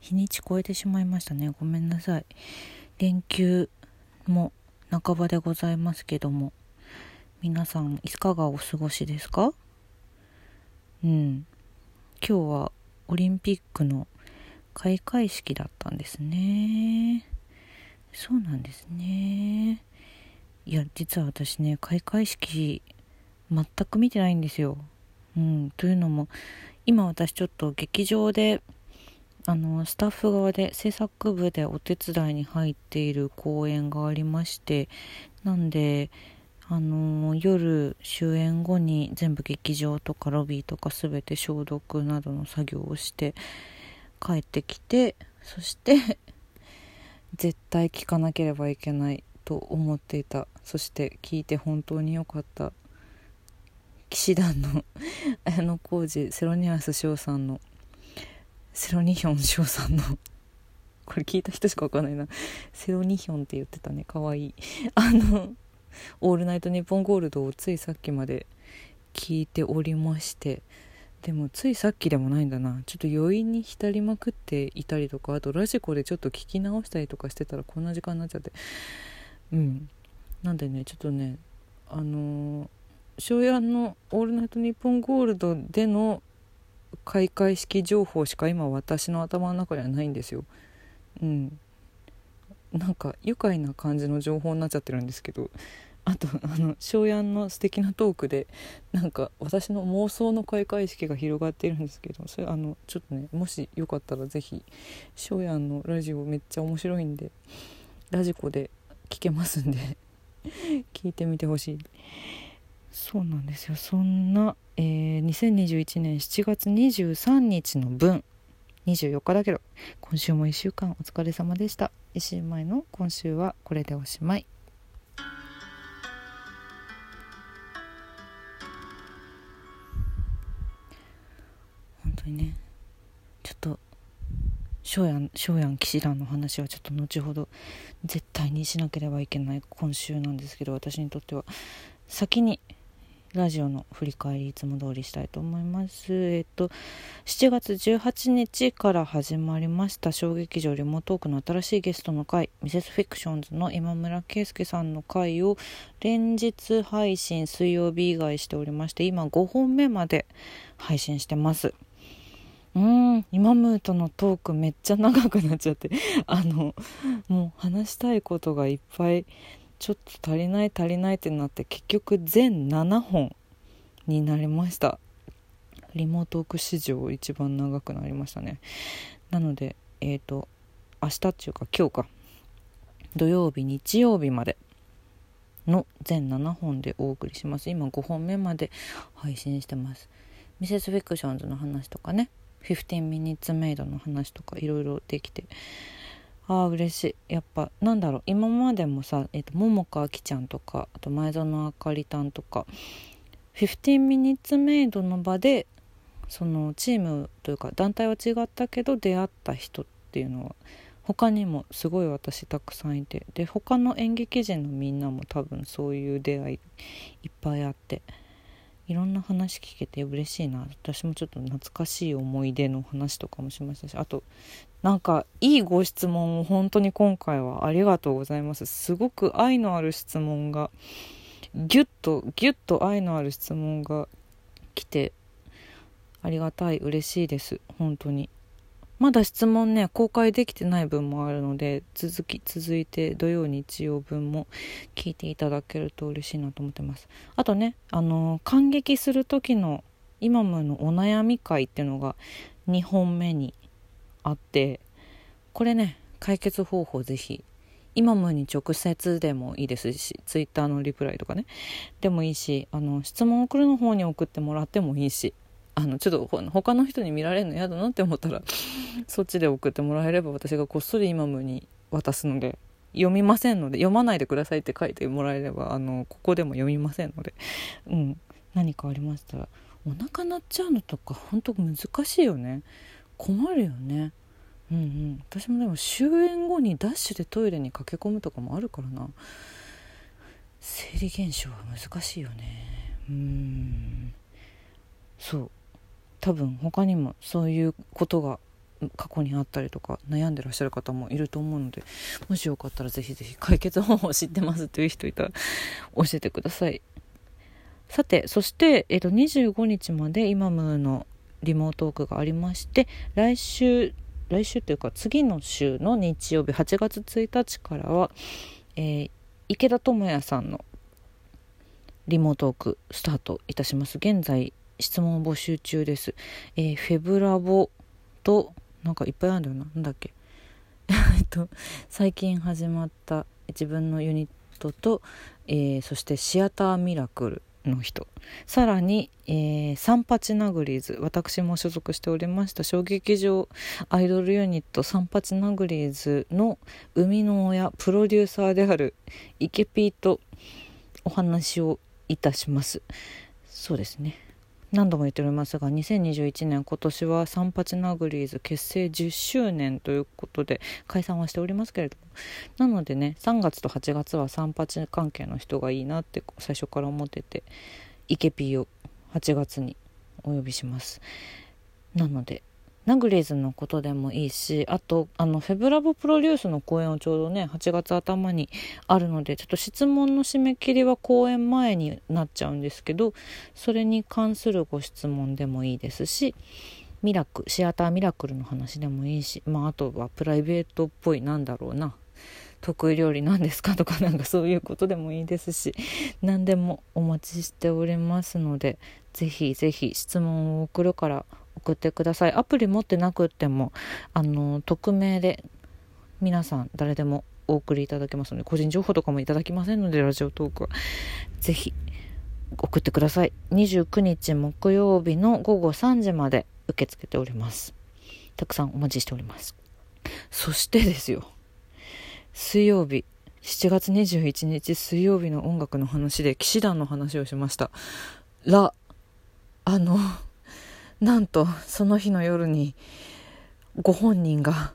日にち超えてしまいましたね。ごめんなさい。連休も半ばでございますけども。皆さんいかがお過ごしですか？うん。今日はオリンピックの開会式だったんですね。そうなんですね。いや実は私ね開会式全く見てないんですよ。うん。というのも今私ちょっと劇場であのスタッフ側で制作部でお手伝いに入っている公演がありましてなんであの夜終演後に全部劇場とかロビーとか全て消毒などの作業をして帰ってきてそして 絶対聞かなければいけないと思っていた。そして聞いて本当に良かった。騎士団の綾小路セロニアス翔さんのセロニヒョン翔さんの。これ聞いた人しかわかんないな。セロニヒョンって言ってたね。かわいい。あの「オールナイトニッポンゴールド」をついさっきまで聞いておりまして。でもついさっきでもないんだな。ちょっと余韻に浸りまくっていたりとかあとラジコでちょっと聞き直したりとかしてたらこんな時間になっちゃって。うん。なんでねちょっとねあのー、庄屋の「オールナイトニッポンゴールド」での開会式情報しか今私の頭の中にはないんですよ。うん、なんか愉快な感じの情報になっちゃってるんですけどあとあの庄屋の素敵なトークでなんか私の妄想の開会式が広がってるんですけどそれあのちょっとねもしよかったら是非庄屋のラジオめっちゃ面白いんでラジコで聞けますんで聞いてみてほしい。そうなんですよ。そんな、えー、2021年7月23日の分24日だけど今週も1週間お疲れ様でした。1週前の今週はこれでおしまい。本当にねちょっと翔やん翔やん騎士団の話はちょっと後ほど絶対にしなければいけない今週なんですけど私にとっては。先にラジオの振り返りいつも通りしたいと思います。えっと、7月18日から始まりました小劇場リモートークの新しいゲストの回、ミセスフィクションズの今村圭介さんの回を連日配信水曜日以外しておりまして、今5本目まで配信してます。うん、今ムーとのトークめっちゃ長くなっちゃって、あの、もう話したいことがいっぱいちょっと足りない足りないってなって結局全7本になりました。リモートーク史上一番長くなりましたね。なのでえっ、ー、と明日っていうか今日か。土曜日日曜日までの全7本でお送りします。今5本目まで配信してます。ミセスフィクションズの話とかね。15ミニッツメイドの話とかいろいろできて。ああ嬉しい。やっぱなんだろう。今までもさ、えーと、桃佳あきちゃんとかあと前園あかりたんとか15ミニッツメイドの場でそのチームというか団体は違ったけど出会った人っていうのは他にもすごい私たくさんいてで他の演劇人のみんなも多分そういう出会いいっぱいあって。いろんな話聞けて嬉しいな。私もちょっと懐かしい思い出の話とかもしましたしあとなんかいいご質問を本当に今回はありがとうございます。すごく愛のある質問がギュッとギュッと愛のある質問が来てありがたい嬉しいです。本当に。まだ質問ね公開できてない分もあるので続き続いて土曜日曜分も聞いていただけると嬉しいなと思ってます。あとねあの感激する時の今ものお悩み会っていうのが2本目にあってこれね解決方法ぜひ今もに直接でもいいですしツイッターのリプライとかねでもいいしあの質問送るの方に送ってもらってもいいしあのちょっと他の人に見られるの嫌だなって思ったらそっちで送ってもらえれば私がこっそり今もに渡すので読みませんので読まないでくださいって書いてもらえればあのここでも読みませんので、うん、何かありましたらお腹鳴っちゃうのとか本当難しいよね。困るよね。うんうん。私もでも終演後にダッシュでトイレに駆け込むとかもあるからな。生理現象は難しいよね。うん。そう多分他にもそういうことが過去にあったりとか悩んでらっしゃる方もいると思うのでもしよかったらぜひぜひ解決方法知ってますという人いたら教えてください。さてそして、えっと、25日までイマムのリモートークがありまして来週来週というか次の週の日曜日8月1日からは、えー、池田智也さんのリモートークスタートいたします。現在質問募集中です、えー、 feblabo となんかいっぱいあるんだよな。なんだっけ？えっと最近始まった自分のユニットと、えー、そしてシアターミラクルの人。さらに、えー、サンパチナグリーズ。私も所属しておりました。小劇場アイドルユニットサンパチナグリーズの生みの親プロデューサーであるイケピーとお話をいたします。そうですね。何度も言っておりますが2021年今年はサンパチナグリーズ結成10周年ということで解散はしておりますけれども。なのでね3月と8月はサンパチ関係の人がいいなって最初から思っててイケピーを8月にお呼びします。なのでナグリーズのことでもいいしあとあの feblabo プロデュースの公演をちょうどね8月頭にあるのでちょっと質問の締め切りは公演前になっちゃうんですけどそれに関するご質問でもいいですしミラクシアターミラクルの話でもいいし、まあ、あとはプライベートっぽいなんだろうな得意料理なんですかとかなんかそういうことでもいいですし何でもお待ちしておりますのでぜひぜひ質問を送るから送ってください。アプリ持ってなくてもあの匿名で皆さん誰でもお送りいただけますので個人情報とかもいただきませんのでラジオトークは。ぜひ送ってください。29日木曜日の午後3時まで受け付けております。たくさんお待ちしております。そしてですよ。水曜日7月21日水曜日の音楽の話で騎士団の話をしました。らあのなんとその日の夜にご本人が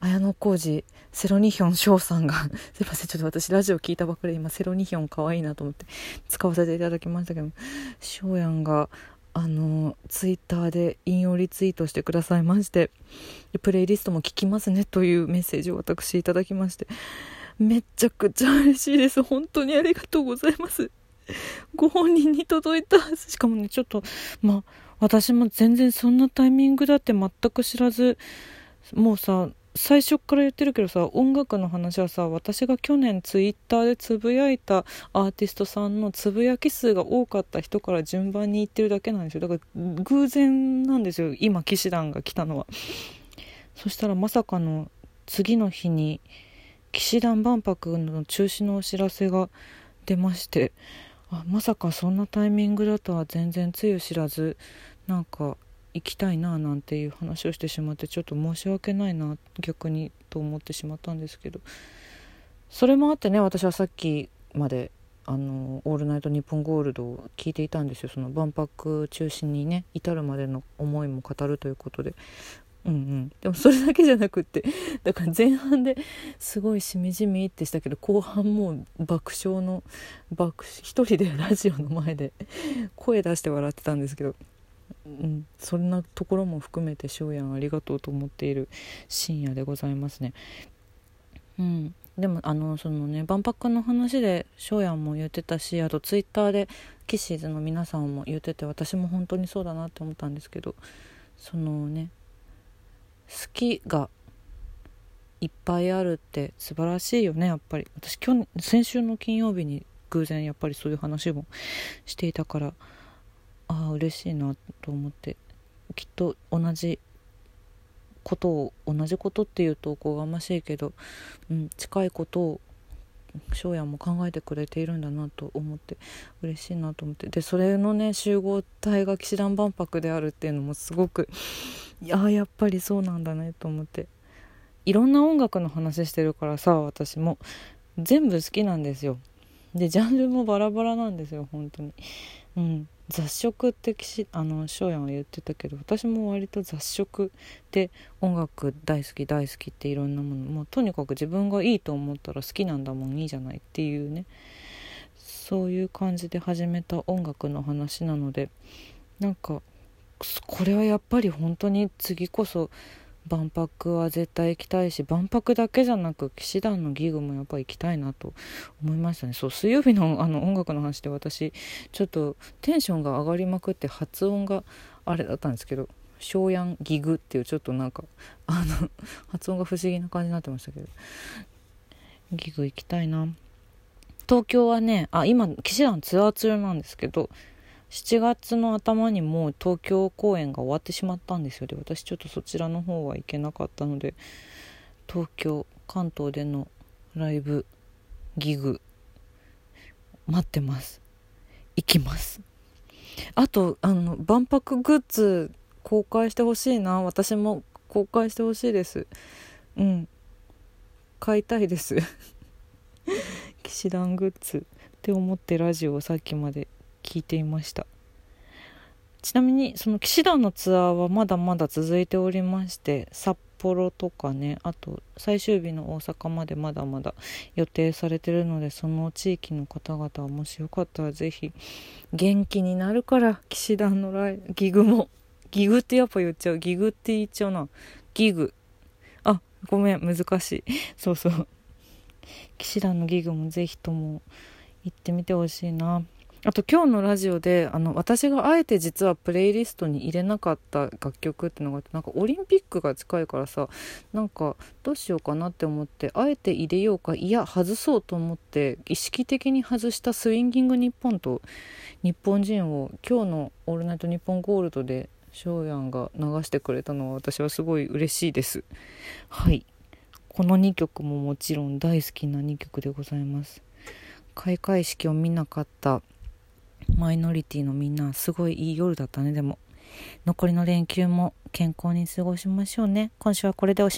綾小路セロニヒョン翔さんがすいませんちょっと私ラジオ聞いたばっかり今セロニヒョンかわいなと思って使わせていただきましたけど翔やんがあのツイッターで引用リツイートしてくださいましてプレイリストも聞きますねというメッセージを私いただきましてめちゃくちゃ嬉しいです。本当にありがとうございます。ご本人に届いた。しかもねちょっとまあ私も全然そんなタイミングだって全く知らずもうさ最初から言ってるけどさ音楽の話はさ私が去年ツイッターでつぶやいたアーティストさんのつぶやき数が多かった人から順番に言ってるだけなんですよ。だから偶然なんですよ。今騎士団が来たのは。そしたらまさかの次の日に騎士団万博の中止のお知らせが出まして。あまさかそんなタイミングだとは全然つゆ知らずなんか行きたいななんていう話をしてしまってちょっと申し訳ないな逆にと思ってしまったんですけど。それもあってね私はさっきまであの「オールナイトニッポンゴールド」を聞いていたんですよ。その万博中心にね至るまでの思いも語るということで。うんうんでもそれだけじゃなくって だから前半ですごいしみじみってしたけど後半もう爆笑の爆一人で ラジオの前で声出して笑ってたんですけど、うん、そんなところも含めて翔やんありがとうと思っている深夜でございますね。うん、でもあのそのね万博の話で翔やんも言ってたしあとツイッターでキッシーズの皆さんも言ってて私も本当にそうだなって思ったんですけどそのね好きがいっぱいあるって素晴らしいよねやっぱり。私去先週の金曜日に偶然やっぱりそういう話もしていたからああ嬉しいなと思って。きっと同じことを同じことっていうとおこがましいけど、うん、近いことを翔也も考えてくれているんだなと思って嬉しいなと思って。でそれのね集合体が騎士団万博であるっていうのもすごくいややっぱりそうなんだねと思って。いろんな音楽の話してるからさ私も。全部好きなんですよ。でジャンルもバラバラなんですよ本当に。うん。雑食ってあの翔やんは言ってたけど私も割と雑食で音楽大好き大好きっていろんなもの。もうとにかく自分がいいと思ったら好きなんだもんいいじゃないっていうね。そういう感じで始めた音楽の話なのでなんかこれはやっぱり本当に次こそ万博は絶対行きたいし万博だけじゃなく騎士団のギグもやっぱ行きたいなと思いましたね。そう水曜日のあの音楽の話で私ちょっとテンションが上がりまくって発音があれだったんですけど「ショーヤンギグ」っていうちょっとなんかあの 発音が不思議な感じになってましたけどギグ行きたいな。東京はねあ今騎士団ツアー中なんですけど7月の頭にもう東京公演が終わってしまったんですよ。で私ちょっとそちらの方は行けなかったので東京関東でのライブギグ待ってます。行きます。あとあの万博グッズ公開してほしいな。私も公開してほしいです。うん。買いたいです。騎士団グッズって思ってラジオをさっきまで聞いていました。ちなみにその騎士団のツアーはまだまだ続いておりまして札幌とかねあと最終日の大阪までまだまだ予定されてるのでその地域の方々はもしよかったら是非元気になるから騎士団のライギグもギグってやっぱ言っちゃう。ギグって言っちゃうな。ギグ。あごめん難しい。そうそう。騎士団のギグも是非とも行ってみてほしいな。あと今日のラジオであの私があえて実はプレイリストに入れなかった楽曲ってのがあってなんかオリンピックが近いからさなんかどうしようかなって思ってあえて入れようかいや外そうと思って意識的に外したスインギング日本と日本人を今日の「オールナイトニッポンゴールド」で翔やんが流してくれたのは私はすごい嬉しいです。はい。この2曲ももちろん大好きな2曲でございます。開会式を見なかったマイノリティのみんなすごいいい夜だったね。でも残りの連休も健康に過ごしましょうね。今週はこれでおし